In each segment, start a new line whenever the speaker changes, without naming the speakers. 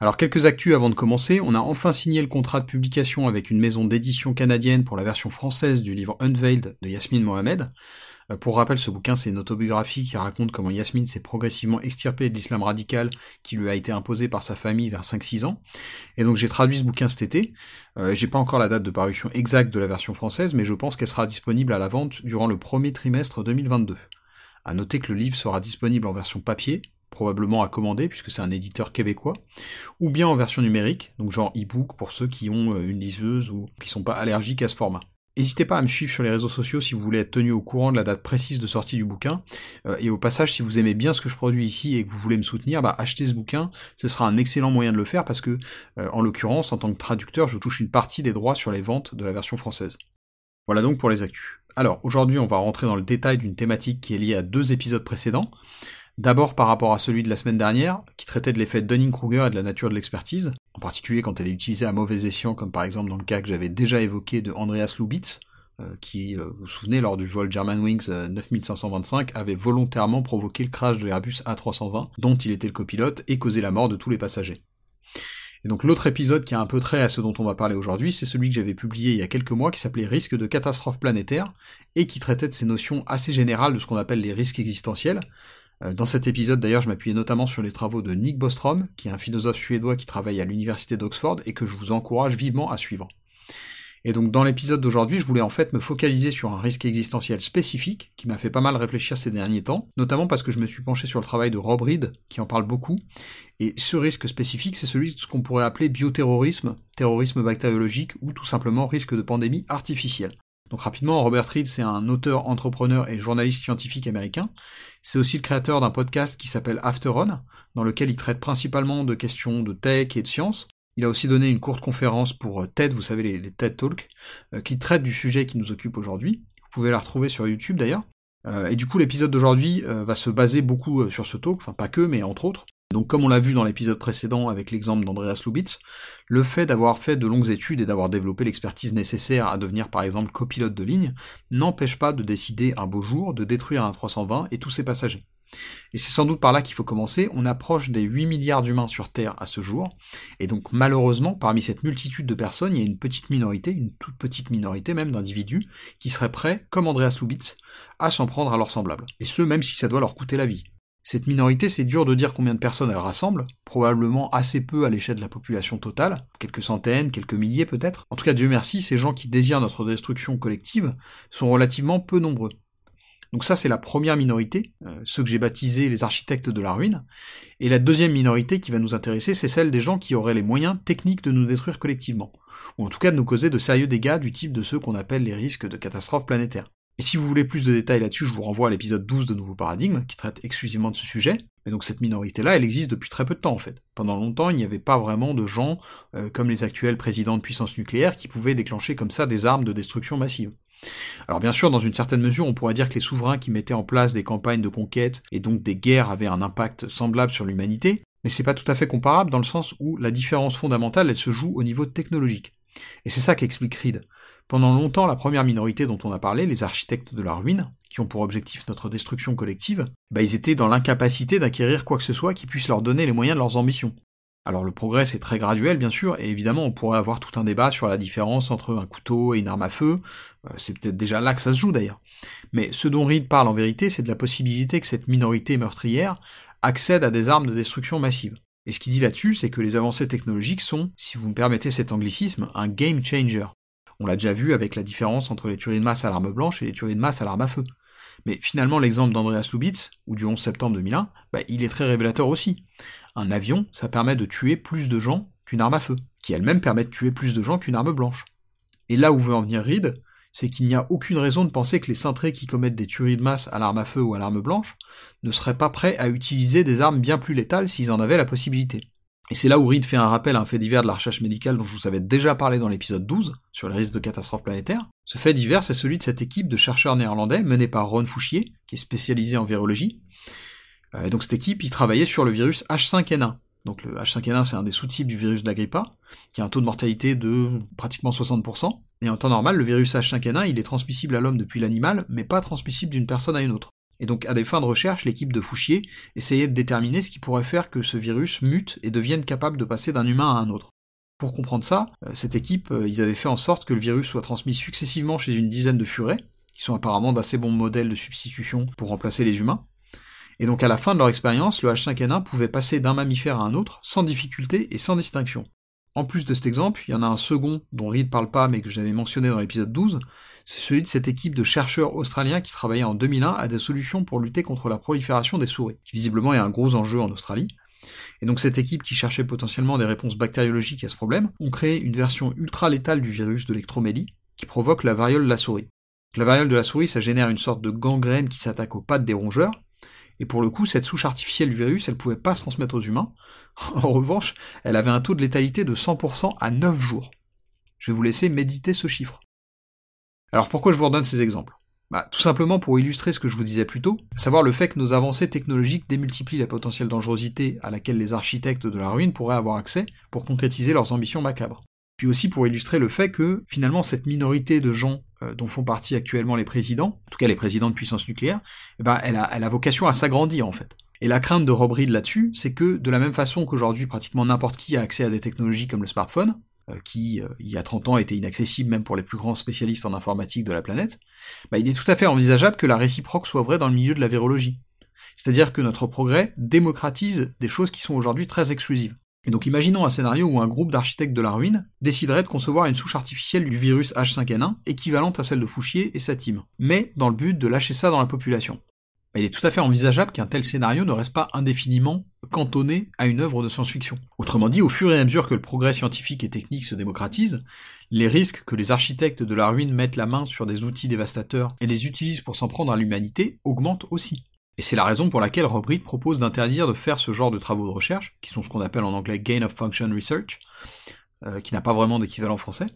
Alors quelques actus avant de commencer, on a enfin signé le contrat de publication avec une maison d'édition canadienne pour la version française du livre Unveiled de Yasmine Mohamed. Euh, pour rappel, ce bouquin c'est une autobiographie qui raconte comment Yasmine s'est progressivement extirpée de l'islam radical qui lui a été imposé par sa famille vers 5-6 ans. Et donc j'ai traduit ce bouquin cet été. Euh, j'ai pas encore la date de parution exacte de la version française, mais je pense qu'elle sera disponible à la vente durant le premier trimestre 2022. À noter que le livre sera disponible en version papier, probablement à commander puisque c'est un éditeur québécois, ou bien en version numérique, donc genre e-book pour ceux qui ont euh, une liseuse ou qui sont pas allergiques à ce format. N'hésitez pas à me suivre sur les réseaux sociaux si vous voulez être tenu au courant de la date précise de sortie du bouquin. Euh, et au passage, si vous aimez bien ce que je produis ici et que vous voulez me soutenir, bah, achetez ce bouquin. Ce sera un excellent moyen de le faire parce que, euh, en l'occurrence, en tant que traducteur, je touche une partie des droits sur les ventes de la version française. Voilà donc pour les actus. Alors, aujourd'hui, on va rentrer dans le détail d'une thématique qui est liée à deux épisodes précédents. D'abord par rapport à celui de la semaine dernière, qui traitait de l'effet Dunning-Kruger et de la nature de l'expertise, en particulier quand elle est utilisée à mauvais escient, comme par exemple dans le cas que j'avais déjà évoqué de Andreas Lubitz, euh, qui, euh, vous vous souvenez, lors du vol Germanwings 9525, euh, avait volontairement provoqué le crash de Airbus A320, dont il était le copilote, et causé la mort de tous les passagers. Et donc l'autre épisode qui a un peu trait à ce dont on va parler aujourd'hui, c'est celui que j'avais publié il y a quelques mois qui s'appelait Risque de catastrophe planétaire et qui traitait de ces notions assez générales de ce qu'on appelle les risques existentiels, dans cet épisode, d'ailleurs, je m'appuyais notamment sur les travaux de Nick Bostrom, qui est un philosophe suédois qui travaille à l'université d'Oxford et que je vous encourage vivement à suivre. Et donc dans l'épisode d'aujourd'hui, je voulais en fait me focaliser sur un risque existentiel spécifique qui m'a fait pas mal réfléchir ces derniers temps, notamment parce que je me suis penché sur le travail de Rob Reed, qui en parle beaucoup, et ce risque spécifique, c'est celui de ce qu'on pourrait appeler bioterrorisme, terrorisme bactériologique, ou tout simplement risque de pandémie artificielle. Donc rapidement, Robert Reed, c'est un auteur, entrepreneur et journaliste scientifique américain. C'est aussi le créateur d'un podcast qui s'appelle After On, dans lequel il traite principalement de questions de tech et de science. Il a aussi donné une courte conférence pour euh, TED, vous savez, les, TED Talks, euh, qui traite du sujet qui nous occupe aujourd'hui. Vous pouvez la retrouver sur YouTube d'ailleurs. Euh, et du coup, l'épisode d'aujourd'hui va se baser beaucoup sur ce talk, enfin pas que, mais entre autres. Donc comme on l'a vu dans l'épisode précédent avec l'exemple d'Andreas Lubitz, le fait d'avoir fait de longues études et d'avoir développé l'expertise nécessaire à devenir par exemple copilote de ligne n'empêche pas de décider un beau jour de détruire un 320 et tous ses passagers. Et c'est sans doute par là qu'il faut commencer, on approche des 8 milliards d'humains sur Terre à ce jour, et donc malheureusement, parmi cette multitude de personnes, il y a une petite minorité, une toute petite minorité même d'individus, qui seraient prêts, comme Andreas Lubitz, à s'en prendre à leurs semblables. Et ce, même si ça doit leur coûter la vie. Cette minorité, c'est dur de dire combien de personnes elle rassemble, probablement assez peu à l'échelle de la population totale, quelques centaines, quelques milliers peut-être. En tout cas, Dieu merci, ces gens qui désirent notre destruction collective sont relativement peu nombreux. Donc ça, c'est la première minorité, euh, ceux que j'ai baptisés les architectes de la ruine. Et la deuxième minorité qui va nous intéresser, c'est celle des gens qui auraient les moyens techniques de nous détruire collectivement, ou en tout cas de nous causer de sérieux dégâts du type de ceux qu'on appelle les risques de catastrophes planétaires. Et si vous voulez plus de détails là-dessus, je vous renvoie à l'épisode 12 de Nouveau Paradigme, qui traite exclusivement de ce sujet. Mais donc cette minorité-là, elle existe depuis très peu de temps en fait. Pendant longtemps, il n'y avait pas vraiment de gens, euh, comme les actuels présidents de puissance nucléaire, qui pouvaient déclencher comme ça des armes de destruction massive. Alors bien sûr, dans une certaine mesure, on pourrait dire que les souverains qui mettaient en place des campagnes de conquête et donc des guerres avaient un impact semblable sur l'humanité, mais c'est pas tout à fait comparable dans le sens où la différence fondamentale, elle se joue au niveau technologique. Et c'est ça qu'explique Reed. Pendant longtemps, la première minorité dont on a parlé, les architectes de la ruine, qui ont pour objectif notre destruction collective, bah ils étaient dans l'incapacité d'acquérir quoi que ce soit qui puisse leur donner les moyens de leurs ambitions. Alors le progrès c'est très graduel bien sûr, et évidemment on pourrait avoir tout un débat sur la différence entre un couteau et une arme à feu, euh, c'est peut-être déjà là que ça se joue d'ailleurs. Mais ce dont Reed parle en vérité, c'est de la possibilité que cette minorité meurtrière accède à des armes de destruction massive. Et ce qu'il dit là-dessus, c'est que les avancées technologiques sont, si vous me permettez cet anglicisme, un game changer. On l'a déjà vu avec la différence entre les tueries de masse à l'arme blanche et les tueries de masse à l'arme à feu. Mais finalement, l'exemple d'Andreas Lubitz, ou du 11 septembre 2001, bah, il est très révélateur aussi. Un avion, ça permet de tuer plus de gens qu'une arme à feu, qui elle-même permet de tuer plus de gens qu'une arme blanche. Et là où veut en venir Reed, c'est qu'il n'y a aucune raison de penser que les cintrés qui commettent des tueries de masse à l'arme à feu ou à l'arme blanche ne seraient pas prêts à utiliser des armes bien plus létales s'ils en avaient la possibilité. Et c'est là où Reed fait un rappel à un fait divers de la recherche médicale dont je vous avais déjà parlé dans l'épisode 12, sur les risques de catastrophes planétaires. Ce fait divers, c'est celui de cette équipe de chercheurs néerlandais menée par Ron Fouchier, qui est spécialisé en virologie. Euh, et donc cette équipe, il travaillait sur le virus H5N1. Donc le H5N1, c'est un des sous-types du virus de la grippe A, qui a un taux de mortalité de pratiquement 60%. Et en temps normal, le virus H5N1, il est transmissible à l'homme depuis l'animal, mais pas transmissible d'une personne à une autre. Et donc, à des fins de recherche, l'équipe de Fouchier essayait de déterminer ce qui pourrait faire que ce virus mute et devienne capable de passer d'un humain à un autre. Pour comprendre ça, euh, cette équipe, euh, ils avaient fait en sorte que le virus soit transmis successivement chez une dizaine de furets, qui sont apparemment d'assez bons modèles de substitution pour remplacer les humains. Et donc à la fin de leur expérience, le H5N1 pouvait passer d'un mammifère à un autre sans difficulté et sans distinction. En plus de cet exemple, il y en a un second dont Reed parle pas mais que j'avais mentionné dans l'épisode 12, c'est celui de cette équipe de chercheurs australiens qui travaillait en 2001 à des solutions pour lutter contre la prolifération des souris, qui visiblement est un gros enjeu en Australie. Et donc cette équipe qui cherchait potentiellement des réponses bactériologiques à ce problème, ont créé une version ultra létale du virus de l'ectromélie, qui provoque la variole de la souris. La variole de la souris, ça génère une sorte de gangrène qui s'attaque aux pattes des rongeurs, et pour le coup, cette souche artificielle du virus, elle pouvait pas se transmettre aux humains. En revanche, elle avait un taux de létalité de 100% à 9 jours. Je vais vous laisser méditer ce chiffre. Alors pourquoi je vous redonne ces exemples? Bah, Tout simplement pour illustrer ce que je vous disais plus tôt, à savoir le fait que nos avancées technologiques démultiplient la potentielle dangerosité à laquelle les architectes de la ruine pourraient avoir accès pour concrétiser leurs ambitions macabres. Puis aussi pour illustrer le fait que, finalement, cette minorité de gens euh, dont font partie actuellement les présidents, en tout cas les présidents de puissance nucléaire, eh ben, elle, a, elle a vocation à s'agrandir en fait. Et la crainte de Rob Reed là-dessus, c'est que de la même façon qu'aujourd'hui pratiquement n'importe qui a accès à des technologies comme le smartphone, qui, euh, il y a 30 ans, était inaccessible même pour les plus grands spécialistes en informatique de la planète, bah, il est tout à fait envisageable que la réciproque soit vraie dans le milieu de la virologie. C'est-à-dire que notre progrès démocratise des choses qui sont aujourd'hui très exclusives. Et donc imaginons un scénario où un groupe d'architectes de la ruine déciderait de concevoir une souche artificielle du virus H5N1 équivalente à celle de Fouchier et sa team, mais dans le but de lâcher ça dans la population il est tout à fait envisageable qu'un tel scénario ne reste pas indéfiniment cantonné à une œuvre de science-fiction. Autrement dit, au fur et à mesure que le progrès scientifique et technique se démocratise, les risques que les architectes de la ruine mettent la main sur des outils dévastateurs et les utilisent pour s'en prendre à l'humanité augmentent aussi. Et c'est la raison pour laquelle Rob Reed propose d'interdire de faire ce genre de travaux de recherche, qui sont ce qu'on appelle en anglais gain of function research, euh, qui n'a pas vraiment d'équivalent français,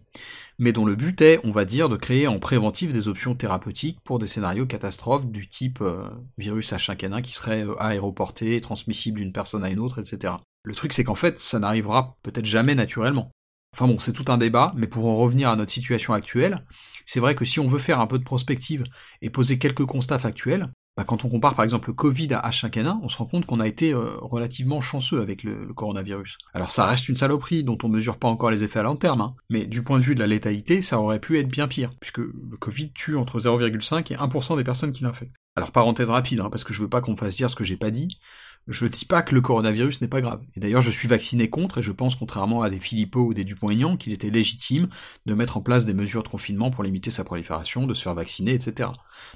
mais dont le but est, on va dire, de créer en préventif des options thérapeutiques pour des scénarios catastrophes du type euh, virus H5N1 qui serait euh, aéroporté, transmissible d'une personne à une autre, etc. Le truc c'est qu'en fait, ça n'arrivera peut-être jamais naturellement. Enfin bon, c'est tout un débat, mais pour en revenir à notre situation actuelle, c'est vrai que si on veut faire un peu de prospective et poser quelques constats factuels, bah, quand on compare par exemple le Covid à H5N1, on se rend compte qu'on a été euh, relativement chanceux avec le, coronavirus. Alors ça reste une saloperie dont on mesure pas encore les effets à long terme, hein, mais du point de vue de la létalité, ça aurait pu être bien pire, puisque le Covid tue entre 0,5 et 1% des personnes qui l'infectent. Alors parenthèse rapide, hein, parce que je veux pas qu'on fasse dire ce que j'ai pas dit, je dis pas que le coronavirus n'est pas grave. Et d'ailleurs, je suis vacciné contre, et je pense, contrairement à des Philippot ou des Dupont-Aignan, qu'il était légitime de mettre en place des mesures de confinement pour limiter sa prolifération, de se faire vacciner, etc.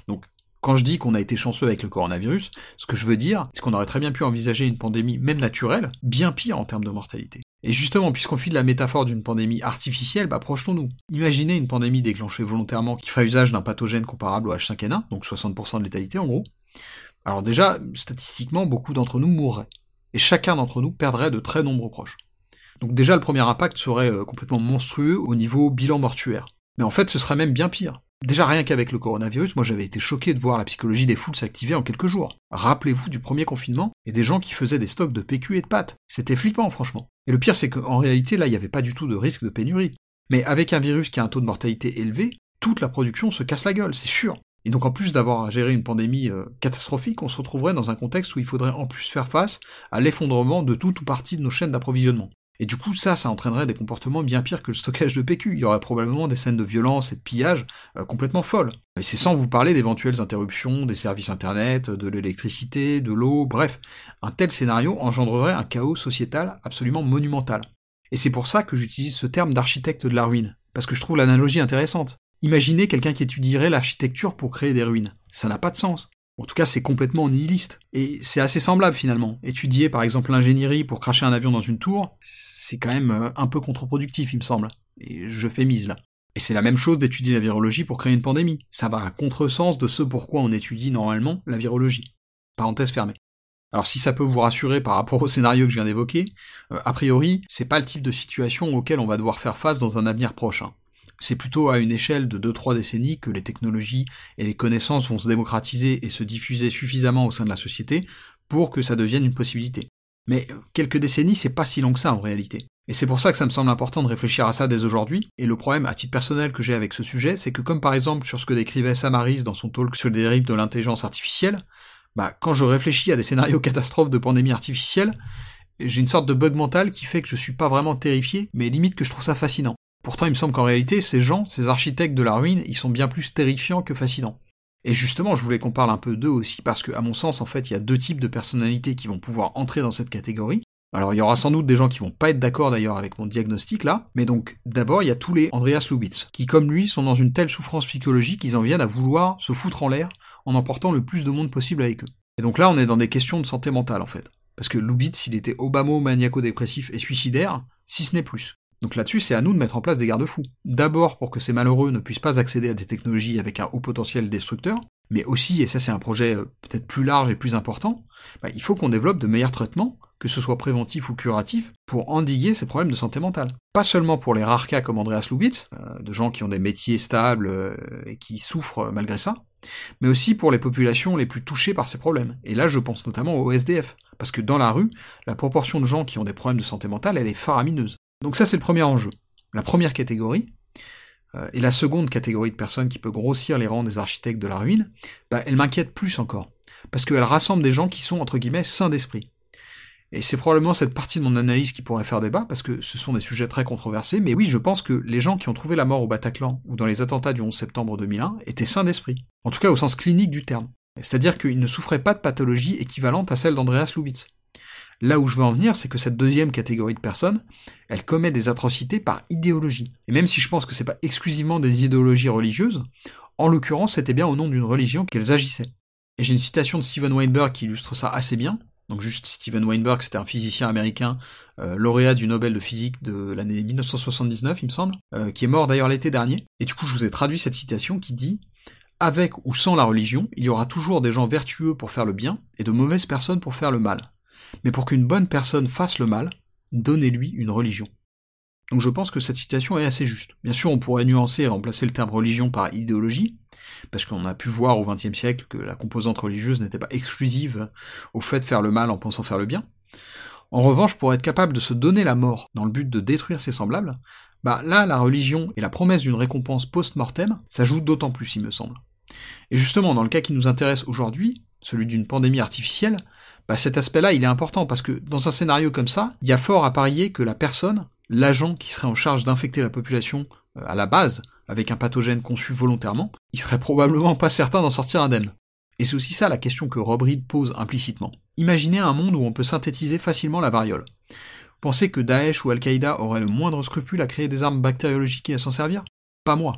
Donc, quand je dis qu'on a été chanceux avec le coronavirus, ce que je veux dire, c'est qu'on aurait très bien pu envisager une pandémie, même naturelle, bien pire en termes de mortalité. Et justement, puisqu'on file la métaphore d'une pandémie artificielle, bah projetons-nous. Imaginez une pandémie déclenchée volontairement qui ferait usage d'un pathogène comparable au H5N1, donc 60% de létalité en gros. Alors déjà, statistiquement, beaucoup d'entre nous mourraient. Et chacun d'entre nous perdrait de très nombreux proches. Donc déjà, le premier impact serait euh, complètement monstrueux au niveau bilan mortuaire. Mais en fait, ce serait même bien pire. Déjà rien qu'avec le coronavirus, moi j'avais été choqué de voir la psychologie des foules s'activer en quelques jours. Rappelez-vous du premier confinement et des gens qui faisaient des stocks de PQ et de pâtes. C'était flippant franchement. Et le pire c'est qu'en réalité là il n'y avait pas du tout de risque de pénurie. Mais avec un virus qui a un taux de mortalité élevé, toute la production se casse la gueule, c'est sûr. Et donc en plus d'avoir à gérer une pandémie euh, catastrophique, on se retrouverait dans un contexte où il faudrait en plus faire face à l'effondrement de toute ou partie de nos chaînes d'approvisionnement. Et du coup, ça, ça entraînerait des comportements bien pires que le stockage de PQ. Il y aurait probablement des scènes de violence et de pillage euh, complètement folles. Et c'est sans vous parler d'éventuelles interruptions des services internet, de l'électricité, de l'eau, bref. Un tel scénario engendrerait un chaos sociétal absolument monumental. Et c'est pour ça que j'utilise ce terme d'architecte de la ruine, parce que je trouve l'analogie intéressante. Imaginez quelqu'un qui étudierait l'architecture pour créer des ruines. Ça n'a pas de sens. En tout cas, c'est complètement nihiliste. Et c'est assez semblable finalement. Étudier par exemple l'ingénierie pour cracher un avion dans une tour, c'est quand même euh, un peu contre-productif, il me semble. Et je fais mise là. Et c'est la même chose d'étudier la virologie pour créer une pandémie. Ça va à contresens de ce pourquoi on étudie normalement la virologie. Parenthèse fermée. Alors si ça peut vous rassurer par rapport au scénario que je viens d'évoquer, euh, a priori, c'est pas le type de situation auquel on va devoir faire face dans un avenir prochain. C'est plutôt à une échelle de 2-3 décennies que les technologies et les connaissances vont se démocratiser et se diffuser suffisamment au sein de la société pour que ça devienne une possibilité. Mais quelques décennies, c'est pas si long que ça en réalité. Et c'est pour ça que ça me semble important de réfléchir à ça dès aujourd'hui, et le problème à titre personnel que j'ai avec ce sujet, c'est que comme par exemple sur ce que décrivait Samaris dans son talk sur les dérives de l'intelligence artificielle, bah quand je réfléchis à des scénarios catastrophes de pandémie artificielle, j'ai une sorte de bug mental qui fait que je suis pas vraiment terrifié, mais limite que je trouve ça fascinant. Pourtant il me semble qu'en réalité, ces gens, ces architectes de la ruine, ils sont bien plus terrifiants que fascinants. Et justement, je voulais qu'on parle un peu d'eux aussi, parce que, à mon sens, en fait, il y a deux types de personnalités qui vont pouvoir entrer dans cette catégorie. Alors, il y aura sans doute des gens qui vont pas être d'accord d'ailleurs avec mon diagnostic là, mais donc, d'abord, il y a tous les Andreas Lubitz, qui, comme lui, sont dans une telle souffrance psychologique qu'ils en viennent à vouloir se foutre en l'air en emportant le plus de monde possible avec eux. Et donc là, on est dans des questions de santé mentale, en fait. Parce que Lubitz, il était Obama maniaco-dépressif et suicidaire, si ce n'est plus. Donc là-dessus, c'est à nous de mettre en place des garde-fous. D'abord pour que ces malheureux ne puissent pas accéder à des technologies avec un haut potentiel destructeur, mais aussi, et ça c'est un projet euh, peut-être plus large et plus important, bah, il faut qu'on développe de meilleurs traitements, que ce soit préventif ou curatif, pour endiguer ces problèmes de santé mentale. Pas seulement pour les rares cas comme Andreas Lubitz, euh, de gens qui ont des métiers stables euh, et qui souffrent malgré ça, mais aussi pour les populations les plus touchées par ces problèmes. Et là, je pense notamment au SDF, parce que dans la rue, la proportion de gens qui ont des problèmes de santé mentale, elle est faramineuse. Donc ça, c'est le premier enjeu. La première catégorie, euh, et la seconde catégorie de personnes qui peut grossir les rangs des architectes de la ruine, bah, elle m'inquiète plus encore, parce qu'elle rassemble des gens qui sont, entre guillemets, sains d'esprit. Et c'est probablement cette partie de mon analyse qui pourrait faire débat, parce que ce sont des sujets très controversés, mais oui, je pense que les gens qui ont trouvé la mort au Bataclan ou dans les attentats du 11 septembre 2001 étaient sains d'esprit, en tout cas au sens clinique du terme. C'est-à-dire qu'ils ne souffraient pas de pathologie équivalente à celle d'Andreas Lubitz. Là où je veux en venir, c'est que cette deuxième catégorie de personnes, elle commet des atrocités par idéologie. Et même si je pense que c'est pas exclusivement des idéologies religieuses, en l'occurrence, c'était bien au nom d'une religion qu'elles agissaient. Et j'ai une citation de Steven Weinberg qui illustre ça assez bien. Donc juste Steven Weinberg, c'était un physicien américain, euh, lauréat du Nobel de physique de l'année 1979, il me semble, euh, qui est mort d'ailleurs l'été dernier. Et du coup, je vous ai traduit cette citation qui dit Avec ou sans la religion, il y aura toujours des gens vertueux pour faire le bien et de mauvaises personnes pour faire le mal. Mais pour qu'une bonne personne fasse le mal, donnez-lui une religion. Donc je pense que cette citation est assez juste. Bien sûr, on pourrait nuancer et remplacer le terme religion par idéologie, parce qu'on a pu voir au XXe siècle que la composante religieuse n'était pas exclusive au fait de faire le mal en pensant faire le bien. En revanche, pour être capable de se donner la mort dans le but de détruire ses semblables, bah là, la religion et la promesse d'une récompense post-mortem s'ajoutent d'autant plus, il me semble. Et justement, dans le cas qui nous intéresse aujourd'hui, celui d'une pandémie artificielle, bah cet aspect-là, il est important parce que dans un scénario comme ça, il y a fort à parier que la personne, l'agent qui serait en charge d'infecter la population euh, à la base, avec un pathogène conçu volontairement, il serait probablement pas certain d'en sortir indemne. Et c'est aussi ça la question que Rob Reed pose implicitement. Imaginez un monde où on peut synthétiser facilement la variole. Pensez que Daesh ou Al-Qaïda auraient le moindre scrupule à créer des armes bactériologiques et à s'en servir? Pas moi.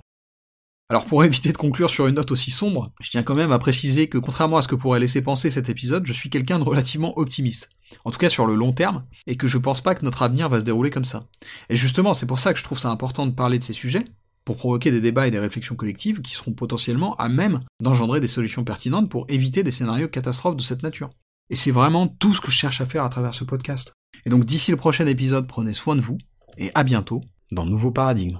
Alors pour éviter de conclure sur une note aussi sombre, je tiens quand même à préciser que contrairement à ce que pourrait laisser penser cet épisode, je suis quelqu'un de relativement optimiste. En tout cas sur le long terme, et que je pense pas que notre avenir va se dérouler comme ça. Et justement, c'est pour ça que je trouve ça important de parler de ces sujets, pour provoquer des débats et des réflexions collectives qui seront potentiellement à même d'engendrer des solutions pertinentes pour éviter des scénarios catastrophes de cette nature. Et c'est vraiment tout ce que je cherche à faire à travers ce podcast. Et donc d'ici le prochain épisode, prenez soin de vous, et à bientôt dans Nouveau Paradigme.